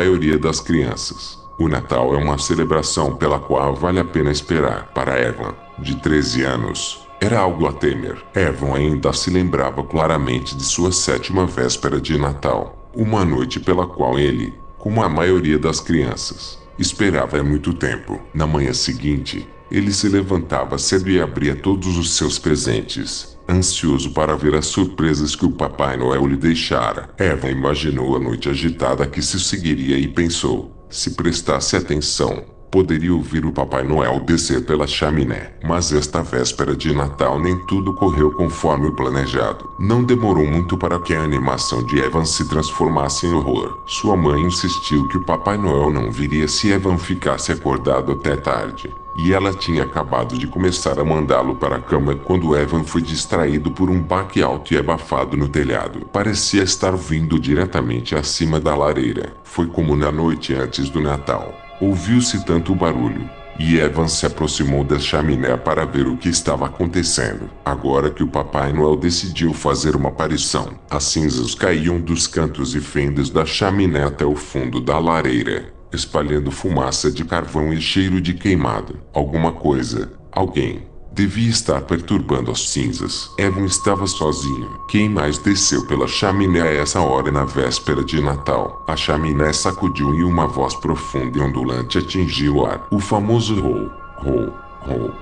maioria das crianças. O Natal é uma celebração pela qual vale a pena esperar. Para Evan, de 13 anos, era algo a temer. Evan ainda se lembrava claramente de sua sétima véspera de Natal, uma noite pela qual ele, como a maioria das crianças, esperava há muito tempo. Na manhã seguinte, ele se levantava cedo e abria todos os seus presentes, ansioso para ver as surpresas que o Papai Noel lhe deixara. Evan imaginou a noite agitada que se seguiria e pensou: se prestasse atenção, poderia ouvir o Papai Noel descer pela chaminé. Mas esta véspera de Natal nem tudo correu conforme o planejado. Não demorou muito para que a animação de Evan se transformasse em horror. Sua mãe insistiu que o Papai Noel não viria se Evan ficasse acordado até tarde. E ela tinha acabado de começar a mandá-lo para a cama quando Evan foi distraído por um baque alto e abafado no telhado. Parecia estar vindo diretamente acima da lareira. Foi como na noite antes do Natal. Ouviu-se tanto barulho, e Evan se aproximou da chaminé para ver o que estava acontecendo. Agora que o Papai Noel decidiu fazer uma aparição, as cinzas caíam dos cantos e fendas da chaminé até o fundo da lareira, espalhando fumaça de carvão e cheiro de queimado. Alguma coisa, alguém, devia estar perturbando as cinzas. Evan estava sozinho. Quem mais desceu pela chaminé a essa hora na véspera de Natal? A chaminé sacudiu e uma voz profunda e ondulante atingiu o ar. O famoso rou, rou,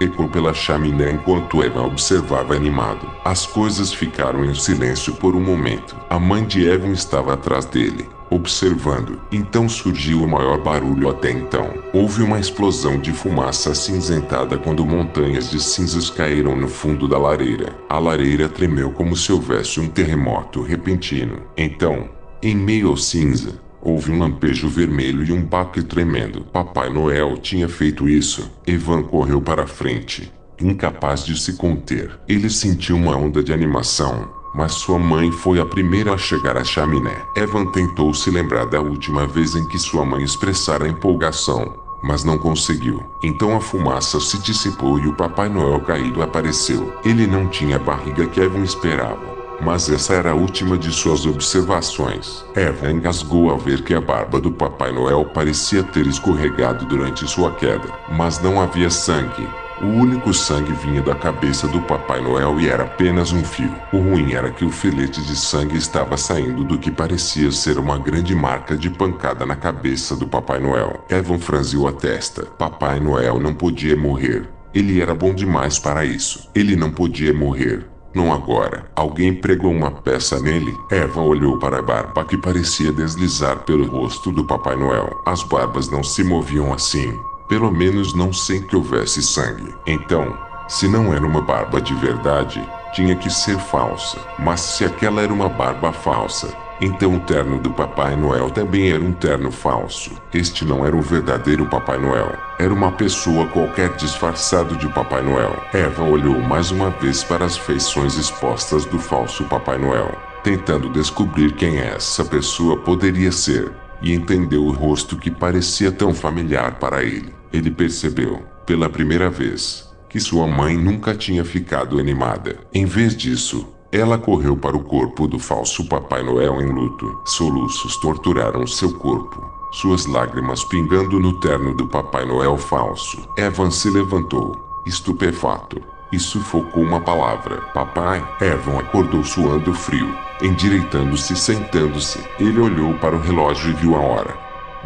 ecoou pela chaminé enquanto Evan observava animado. As coisas ficaram em silêncio por um momento. A mãe de Evan estava atrás dele observando. Então surgiu o maior barulho até então. Houve uma explosão de fumaça acinzentada quando montanhas de cinzas caíram no fundo da lareira. A lareira tremeu como se houvesse um terremoto repentino. Então, em meio ao cinza, houve um lampejo vermelho e um baque tremendo. Papai Noel tinha feito isso. Evan correu para a frente, incapaz de se conter. Ele sentiu uma onda de animação mas sua mãe foi a primeira a chegar à chaminé. Evan tentou se lembrar da última vez em que sua mãe expressara empolgação, mas não conseguiu. Então a fumaça se dissipou e o Papai Noel caído apareceu. Ele não tinha a barriga que Evan esperava. Mas essa era a última de suas observações. Evan engasgou ao ver que a barba do Papai Noel parecia ter escorregado durante sua queda, mas não havia sangue. O único sangue vinha da cabeça do Papai Noel e era apenas um fio. O ruim era que o filete de sangue estava saindo do que parecia ser uma grande marca de pancada na cabeça do Papai Noel. Evan franziu a testa. Papai Noel não podia morrer. Ele era bom demais para isso. Ele não podia morrer. Não agora. Alguém pregou uma peça nele. Evan olhou para a barba que parecia deslizar pelo rosto do Papai Noel. As barbas não se moviam assim. Pelo menos não sem que houvesse sangue. Então, se não era uma barba de verdade, tinha que ser falsa. Mas se aquela era uma barba falsa, então o terno do Papai Noel também era um terno falso. Este não era o verdadeiro Papai Noel. Era uma pessoa qualquer disfarçado de Papai Noel. Eva olhou mais uma vez para as feições expostas do falso Papai Noel, tentando descobrir quem essa pessoa poderia ser, e entendeu o rosto que parecia tão familiar para ele ele percebeu, pela primeira vez, que sua mãe nunca tinha ficado animada. Em vez disso, ela correu para o corpo do falso Papai Noel em luto. Soluços torturaram seu corpo, suas lágrimas pingando no terno do Papai Noel falso. Evan se levantou, estupefato, e sufocou uma palavra. Papai, Evan acordou suando frio. Endireitando-se e sentando-se, ele olhou para o relógio e viu a hora.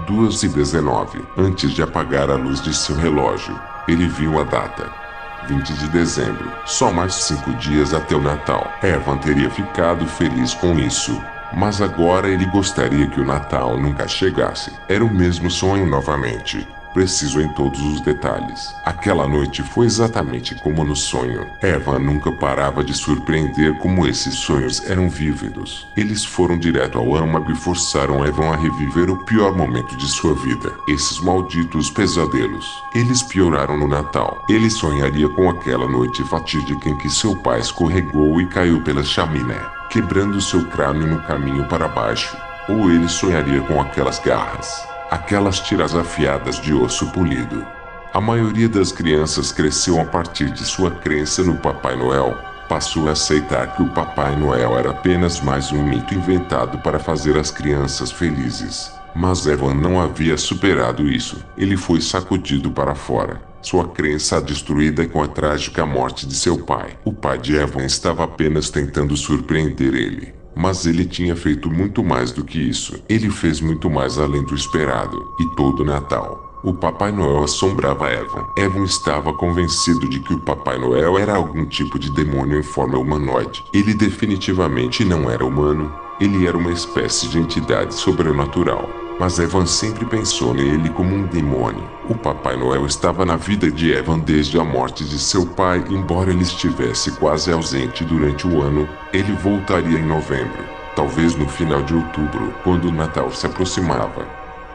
2 e 19. Antes de apagar a luz de seu relógio, ele viu a data. 20 de dezembro. Só mais cinco dias até o Natal. Evan teria ficado feliz com isso. Mas agora ele gostaria que o Natal nunca chegasse. Era o mesmo sonho novamente preciso em todos os detalhes. Aquela noite foi exatamente como no sonho. Eva nunca parava de surpreender como esses sonhos eram vívidos. Eles foram direto ao âmago e forçaram Evan a reviver o pior momento de sua vida. Esses malditos pesadelos. Eles pioraram no Natal. Ele sonharia com aquela noite fatídica em que seu pai escorregou e caiu pela chaminé, quebrando seu crânio no caminho para baixo. Ou ele sonharia com aquelas garras aquelas tiras afiadas de osso polido. A maioria das crianças cresceu a partir de sua crença no Papai Noel, passou a aceitar que o Papai Noel era apenas mais um mito inventado para fazer as crianças felizes. Mas Evan não havia superado isso. Ele foi sacudido para fora. Sua crença destruída com a trágica morte de seu pai. O pai de Evan estava apenas tentando surpreender ele. Mas ele tinha feito muito mais do que isso. Ele fez muito mais além do esperado. E todo Natal, o Papai Noel assombrava Evan. Evan estava convencido de que o Papai Noel era algum tipo de demônio em forma humanoide. Ele definitivamente não era humano. Ele era uma espécie de entidade sobrenatural. Mas Evan sempre pensou nele como um demônio. O Papai Noel estava na vida de Evan desde a morte de seu pai, embora ele estivesse quase ausente durante o ano, ele voltaria em novembro, talvez no final de outubro, quando o Natal se aproximava.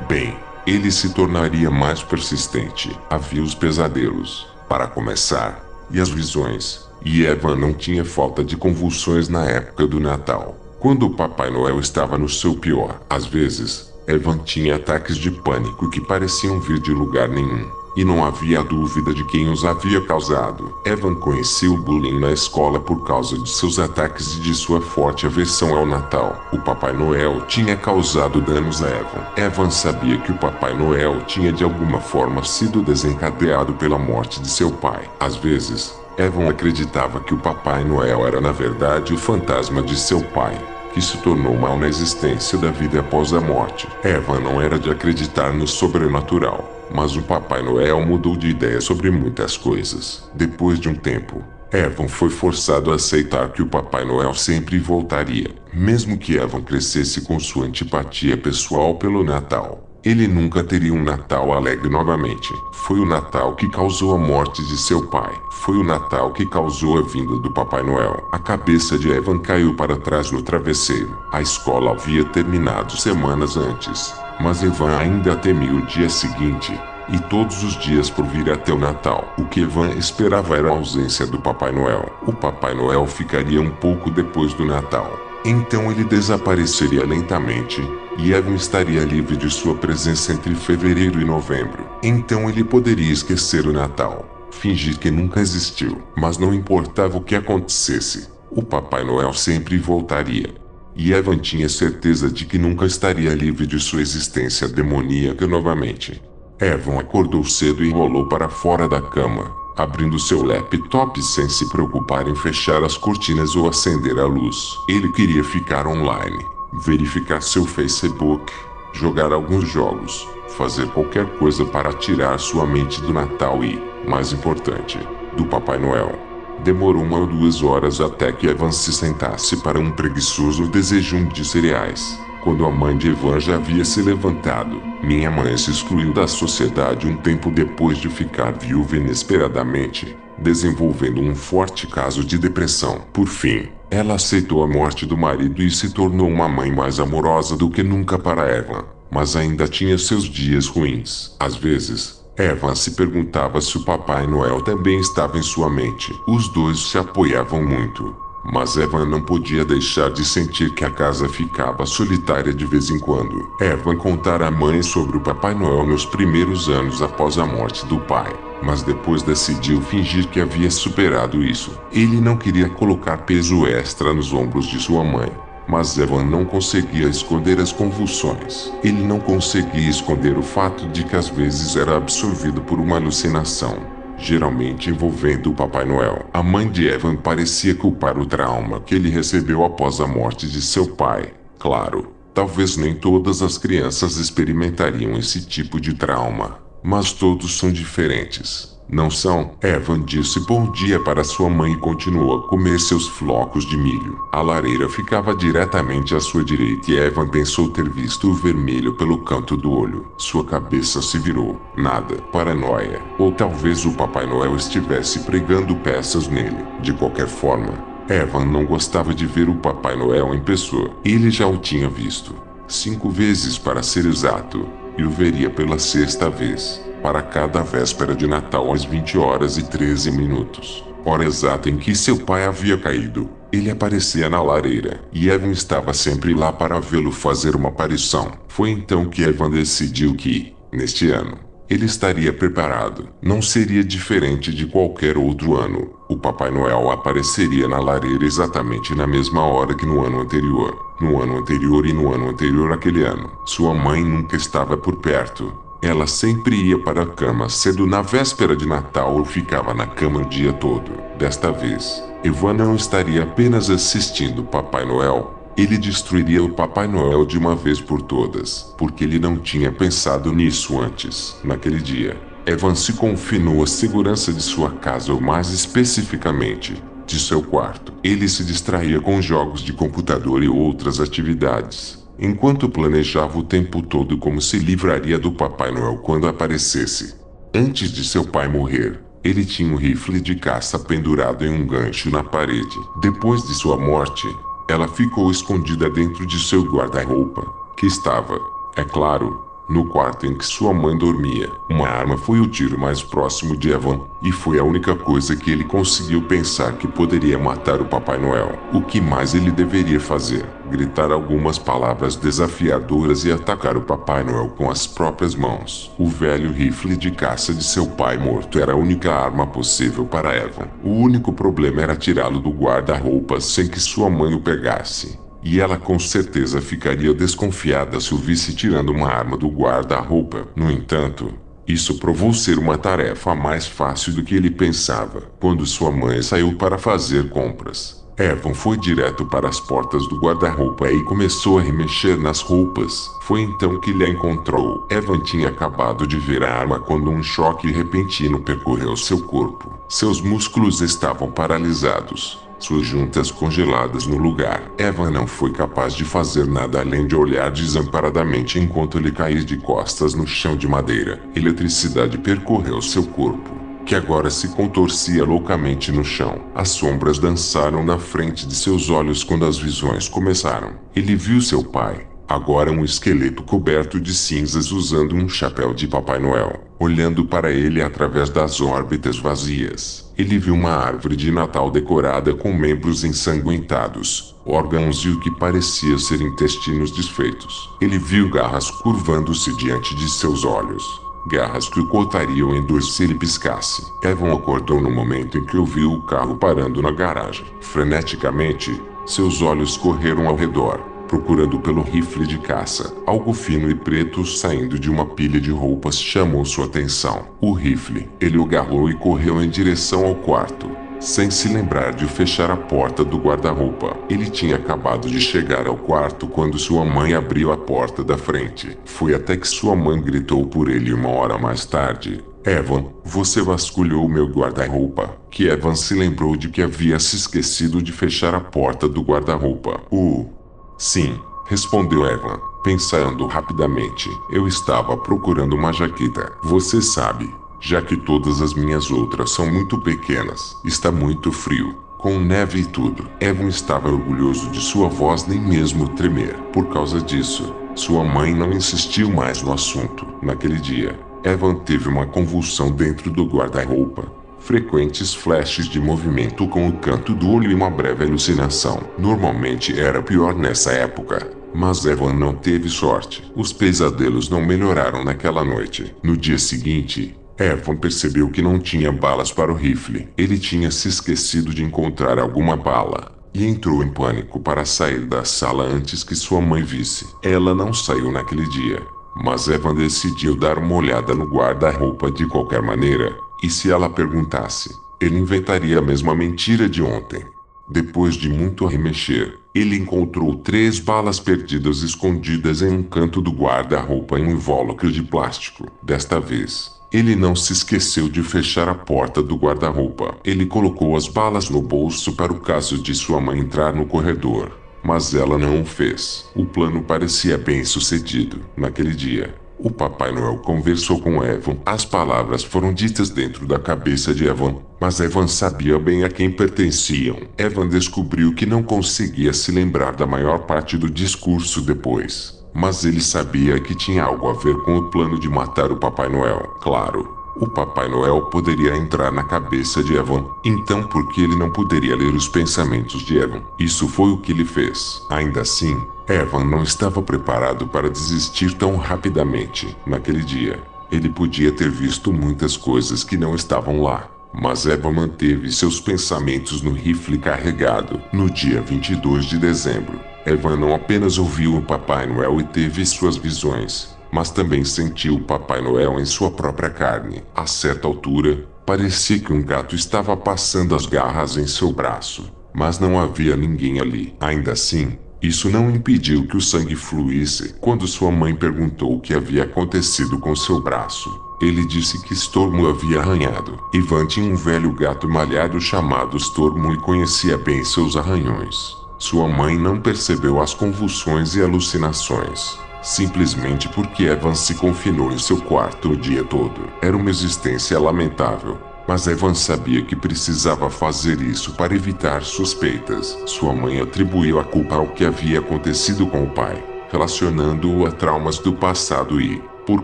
Bem, ele se tornaria mais persistente. Havia os pesadelos, para começar, e as visões. E Evan não tinha falta de convulsões na época do Natal, quando o Papai Noel estava no seu pior. Às vezes, Evan tinha ataques de pânico que pareciam vir de lugar nenhum e não havia dúvida de quem os havia causado. Evan conhecia o bullying na escola por causa de seus ataques e de sua forte aversão ao Natal. O Papai Noel tinha causado danos a Evan. Evan sabia que o Papai Noel tinha de alguma forma sido desencadeado pela morte de seu pai. Às vezes, Evan acreditava que o Papai Noel era na verdade o fantasma de seu pai que se tornou mal na existência da vida após a morte. Evan não era de acreditar no sobrenatural. Mas o Papai Noel mudou de ideia sobre muitas coisas. Depois de um tempo, Evan foi forçado a aceitar que o Papai Noel sempre voltaria, mesmo que Evan crescesse com sua antipatia pessoal pelo Natal. Ele nunca teria um Natal alegre novamente. Foi o Natal que causou a morte de seu pai. Foi o Natal que causou a vinda do Papai Noel. A cabeça de Evan caiu para trás no travesseiro. A escola havia terminado semanas antes. Mas Evan ainda temia o dia seguinte, e todos os dias por vir até o Natal. O que Evan esperava era a ausência do Papai Noel. O Papai Noel ficaria um pouco depois do Natal. Então ele desapareceria lentamente, e Evan estaria livre de sua presença entre fevereiro e novembro. Então ele poderia esquecer o Natal, fingir que nunca existiu, mas não importava o que acontecesse, o Papai Noel sempre voltaria e Evan tinha certeza de que nunca estaria livre de sua existência demoníaca novamente. Evan acordou cedo e rolou para fora da cama, abrindo seu laptop sem se preocupar em fechar as cortinas ou acender a luz. Ele queria ficar online, verificar seu Facebook, jogar alguns jogos, fazer qualquer coisa para tirar sua mente do Natal e, mais importante, do Papai Noel. Demorou uma ou duas horas até que Evan se sentasse para um preguiçoso desejum de cereais. Quando a mãe de Evan já havia se levantado, minha mãe se excluiu da sociedade um tempo depois de ficar viúva inesperadamente, desenvolvendo um forte caso de depressão. Por fim, ela aceitou a morte do marido e se tornou uma mãe mais amorosa do que nunca para Evan, mas ainda tinha seus dias ruins. Às vezes, Evan se perguntava se o Papai Noel também estava em sua mente. Os dois se apoiavam muito. Mas Evan não podia deixar de sentir que a casa ficava solitária de vez em quando. Evan contara à mãe sobre o Papai Noel nos primeiros anos após a morte do pai, mas depois decidiu fingir que havia superado isso. Ele não queria colocar peso extra nos ombros de sua mãe. Mas Evan não conseguia esconder as convulsões. Ele não conseguia esconder o fato de que às vezes era absorvido por uma alucinação, geralmente envolvendo o Papai Noel. A mãe de Evan parecia culpar o trauma que ele recebeu após a morte de seu pai. Claro, talvez nem todas as crianças experimentariam esse tipo de trauma, mas todos são diferentes. Não são? Evan disse bom dia para sua mãe e continuou a comer seus flocos de milho. A lareira ficava diretamente à sua direita e Evan pensou ter visto o vermelho pelo canto do olho. Sua cabeça se virou. Nada. Paranoia. Ou talvez o Papai Noel estivesse pregando peças nele. De qualquer forma, Evan não gostava de ver o Papai Noel em pessoa. Ele já o tinha visto. Cinco vezes para ser exato. E o veria pela sexta vez para cada véspera de Natal às 20 horas e 13 minutos, hora exata em que seu pai havia caído. Ele aparecia na lareira, e Evan estava sempre lá para vê-lo fazer uma aparição. Foi então que Evan decidiu que, neste ano, ele estaria preparado. Não seria diferente de qualquer outro ano. O Papai Noel apareceria na lareira exatamente na mesma hora que no ano anterior. No ano anterior e no ano anterior àquele ano, sua mãe nunca estava por perto. Ela sempre ia para a cama cedo na véspera de Natal ou ficava na cama o dia todo. Desta vez, Evan não estaria apenas assistindo Papai Noel, ele destruiria o Papai Noel de uma vez por todas, porque ele não tinha pensado nisso antes. Naquele dia, Evan se confinou à segurança de sua casa ou mais especificamente, de seu quarto. Ele se distraía com jogos de computador e outras atividades, enquanto planejava o tempo todo como se livraria do Papai Noel quando aparecesse. Antes de seu pai morrer, ele tinha um rifle de caça pendurado em um gancho na parede. Depois de sua morte, ela ficou escondida dentro de seu guarda-roupa, que estava, é claro, no quarto em que sua mãe dormia. Uma arma foi o tiro mais próximo de Evan, e foi a única coisa que ele conseguiu pensar que poderia matar o Papai Noel. O que mais ele deveria fazer? Gritar algumas palavras desafiadoras e atacar o Papai Noel com as próprias mãos. O velho rifle de caça de seu pai morto era a única arma possível para Evan. O único problema era tirá-lo do guarda-roupa sem que sua mãe o pegasse e ela com certeza ficaria desconfiada se o visse tirando uma arma do guarda-roupa. No entanto, isso provou ser uma tarefa mais fácil do que ele pensava. Quando sua mãe saiu para fazer compras, Evan foi direto para as portas do guarda-roupa e começou a remexer nas roupas. Foi então que lhe encontrou. Evan tinha acabado de ver a arma quando um choque repentino percorreu seu corpo. Seus músculos estavam paralisados suas juntas congeladas no lugar. Eva não foi capaz de fazer nada além de olhar desamparadamente enquanto ele caía de costas no chão de madeira. Eletricidade percorreu seu corpo, que agora se contorcia loucamente no chão. As sombras dançaram na frente de seus olhos quando as visões começaram. Ele viu seu pai, agora um esqueleto coberto de cinzas usando um chapéu de Papai Noel, olhando para ele através das órbitas vazias. Ele viu uma árvore de Natal decorada com membros ensanguentados, órgãos e o que parecia ser intestinos desfeitos. Ele viu garras curvando-se diante de seus olhos. Garras que o cortariam em dois se ele piscasse. Evan acordou no momento em que ouviu o carro parando na garagem. Freneticamente, seus olhos correram ao redor procurando pelo rifle de caça. Algo fino e preto saindo de uma pilha de roupas chamou sua atenção. O rifle. Ele o agarrou e correu em direção ao quarto. Sem se lembrar de fechar a porta do guarda-roupa, ele tinha acabado de chegar ao quarto quando sua mãe abriu a porta da frente. Foi até que sua mãe gritou por ele uma hora mais tarde: Evan, você vasculhou meu guarda-roupa. Que Evan se lembrou de que havia se esquecido de fechar a porta do guarda-roupa. Uh, Sim, respondeu Evan, pensando rapidamente. Eu estava procurando uma jaqueta. Você sabe, já que todas as minhas outras são muito pequenas, está muito frio. Com neve e tudo, Evan estava orgulhoso de sua voz nem mesmo tremer. Por causa disso, sua mãe não insistiu mais no assunto. Naquele dia, Evan teve uma convulsão dentro do guarda-roupa frequentes flashes de movimento com o canto do olho e uma breve alucinação. Normalmente era pior nessa época, mas Evan não teve sorte. Os pesadelos não melhoraram naquela noite. No dia seguinte, Evan percebeu que não tinha balas para o rifle. Ele tinha se esquecido de encontrar alguma bala e entrou em pânico para sair da sala antes que sua mãe visse. Ela não saiu naquele dia, mas Evan decidiu dar uma olhada no guarda-roupa de qualquer maneira. E se ela perguntasse, ele inventaria a mesma mentira de ontem. Depois de muito remexer, ele encontrou três balas perdidas escondidas em um canto do guarda-roupa em um invólucro de plástico. Desta vez, ele não se esqueceu de fechar a porta do guarda-roupa. Ele colocou as balas no bolso para o caso de sua mãe entrar no corredor. Mas ela não o fez. O plano parecia bem sucedido. Naquele dia, o Papai Noel conversou com Evan. As palavras foram ditas dentro da cabeça de Evan, mas Evan sabia bem a quem pertenciam. Evan descobriu que não conseguia se lembrar da maior parte do discurso depois, mas ele sabia que tinha algo a ver com o plano de matar o Papai Noel. Claro, o Papai Noel poderia entrar na cabeça de Evan. Então, por que ele não poderia ler os pensamentos de Evan? Isso foi o que ele fez. Ainda assim, Evan não estava preparado para desistir tão rapidamente. Naquele dia, ele podia ter visto muitas coisas que não estavam lá. Mas Eva manteve seus pensamentos no rifle carregado. No dia 22 de dezembro, Evan não apenas ouviu o Papai Noel e teve suas visões, mas também sentiu o Papai Noel em sua própria carne. A certa altura, parecia que um gato estava passando as garras em seu braço, mas não havia ninguém ali. Ainda assim, isso não impediu que o sangue fluísse. Quando sua mãe perguntou o que havia acontecido com seu braço, ele disse que Stormo havia arranhado. Ivan tinha um velho gato malhado chamado Stormo e conhecia bem seus arranhões. Sua mãe não percebeu as convulsões e alucinações, simplesmente porque Evan se confinou em seu quarto o dia todo. Era uma existência lamentável, mas Evan sabia que precisava fazer isso para evitar suspeitas. Sua mãe atribuiu a culpa ao que havia acontecido com o pai, relacionando-o a traumas do passado e, por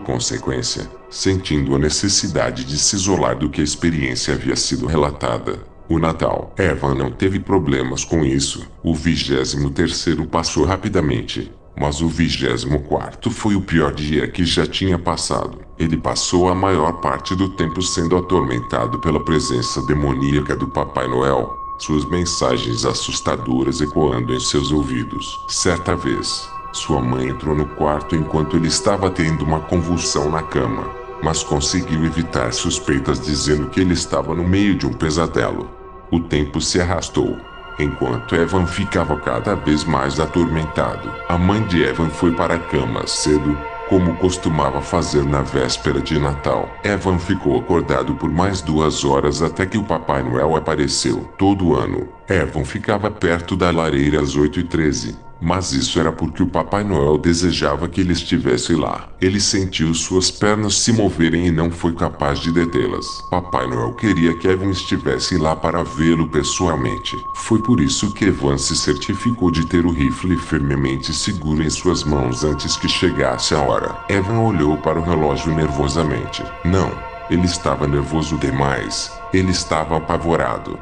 consequência, sentindo a necessidade de se isolar do que a experiência havia sido relatada. O Natal. Evan não teve problemas com isso. O vigésimo terceiro passou rapidamente. Mas o vigésimo quarto foi o pior dia que já tinha passado. Ele passou a maior parte do tempo sendo atormentado pela presença demoníaca do Papai Noel, suas mensagens assustadoras ecoando em seus ouvidos. Certa vez, sua mãe entrou no quarto enquanto ele estava tendo uma convulsão na cama mas conseguiu evitar suspeitas dizendo que ele estava no meio de um pesadelo. O tempo se arrastou. Enquanto Evan ficava cada vez mais atormentado, a mãe de Evan foi para a cama cedo, como costumava fazer na véspera de Natal. Evan ficou acordado por mais duas horas até que o Papai Noel apareceu. Todo ano, Evan ficava perto da lareira às 8h13, mas isso era porque o Papai Noel desejava que ele estivesse lá. Ele sentiu suas pernas se moverem e não foi capaz de detê-las. Papai Noel queria que Evan estivesse lá para vê-lo pessoalmente. Foi por isso que Evan se certificou de ter o rifle firmemente seguro em suas mãos antes que chegasse a hora. Evan olhou para o relógio nervosamente. Não, ele estava nervoso demais. Ele estava apavorado.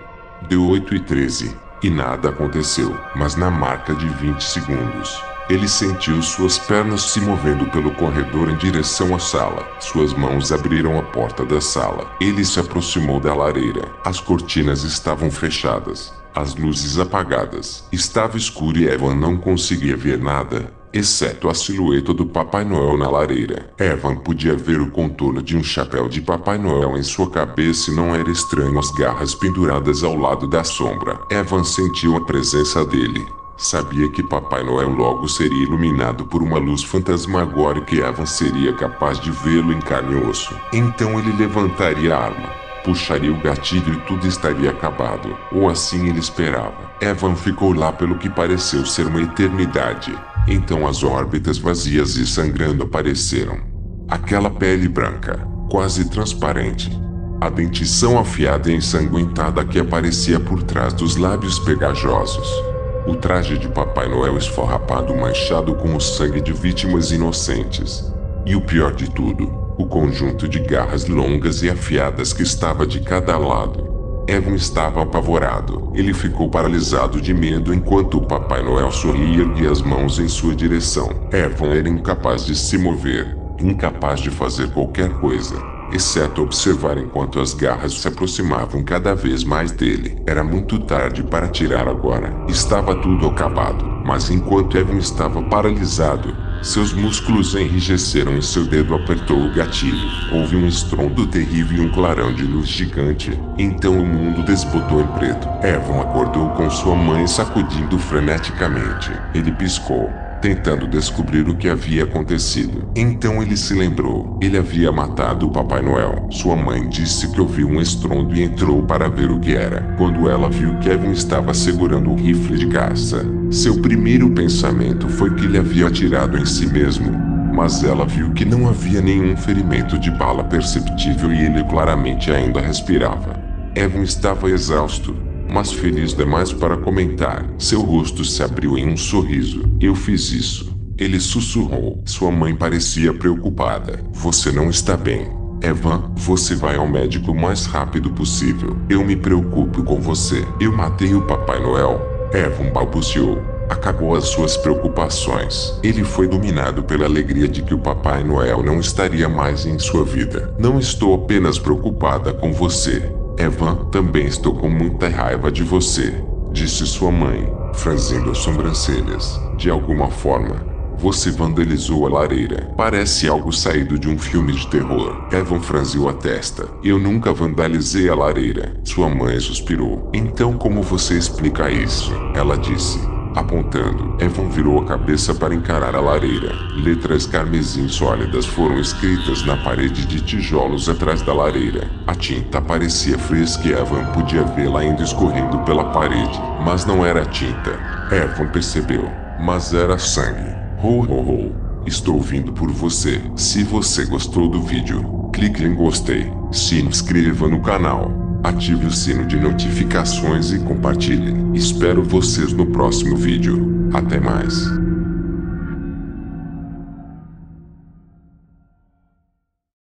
Deu 8 e 13 e nada aconteceu. Mas na marca de 20 segundos, ele sentiu suas pernas se movendo pelo corredor em direção à sala. Suas mãos abriram a porta da sala. Ele se aproximou da lareira. As cortinas estavam fechadas, as luzes apagadas. Estava escuro e Evan não conseguia ver nada exceto a silhueta do Papai Noel na lareira. Evan podia ver o contorno de um chapéu de Papai Noel em sua cabeça e não era estranho as garras penduradas ao lado da sombra. Evan sentiu a presença dele. Sabia que Papai Noel logo seria iluminado por uma luz fantasmagórica e Evan seria capaz de vê-lo em carne e osso. Então ele levantaria a arma puxaria o gatilho e tudo estaria acabado. Ou assim ele esperava. Evan ficou lá pelo que pareceu ser uma eternidade. Então as órbitas vazias e sangrando apareceram. Aquela pele branca, quase transparente. A dentição afiada e ensanguentada que aparecia por trás dos lábios pegajosos. O traje de Papai Noel esforrapado manchado com o sangue de vítimas inocentes. E o pior de tudo, o conjunto de garras longas e afiadas que estava de cada lado. Evan estava apavorado. Ele ficou paralisado de medo enquanto o Papai Noel sorria e as mãos em sua direção. Evan era incapaz de se mover, incapaz de fazer qualquer coisa, exceto observar enquanto as garras se aproximavam cada vez mais dele. Era muito tarde para tirar agora. Estava tudo acabado. Mas enquanto Evan estava paralisado, seus músculos enrijeceram e seu dedo apertou o gatilho. Houve um estrondo terrível e um clarão de luz gigante. Então o mundo desbotou em preto. Evan acordou com sua mãe sacudindo freneticamente. Ele piscou tentando descobrir o que havia acontecido. Então ele se lembrou. Ele havia matado o Papai Noel. Sua mãe disse que ouviu um estrondo e entrou para ver o que era. Quando ela viu Kevin estava segurando o rifle de caça, seu primeiro pensamento foi que ele havia atirado em si mesmo. Mas ela viu que não havia nenhum ferimento de bala perceptível e ele claramente ainda respirava. Evan estava exausto, mas feliz demais para comentar. Seu rosto se abriu em um sorriso. Eu fiz isso. Ele sussurrou. Sua mãe parecia preocupada. Você não está bem. Evan, você vai ao médico o mais rápido possível. Eu me preocupo com você. Eu matei o Papai Noel. Evan balbuciou. Acabou as suas preocupações. Ele foi dominado pela alegria de que o Papai Noel não estaria mais em sua vida. Não estou apenas preocupada com você. Evan, também estou com muita raiva de você. disse sua mãe, franzindo as sobrancelhas. De alguma forma, você vandalizou a lareira. Parece algo saído de um filme de terror. Evan franziu a testa. Eu nunca vandalizei a lareira. Sua mãe suspirou. Então como você explica isso? Ela disse apontando. Evan virou a cabeça para encarar a lareira. Letras carmesim sólidas foram escritas na parede de tijolos atrás da lareira. A tinta parecia fresca e Evan podia vê-la ainda escorrendo pela parede. Mas não era tinta. Evan percebeu. Mas era sangue. Ho ho ho. Estou vindo por você. Se você gostou do vídeo, clique em gostei. Se inscreva no canal ative o sino de notificações e compartilhe. Espero vocês no próximo vídeo. Até mais.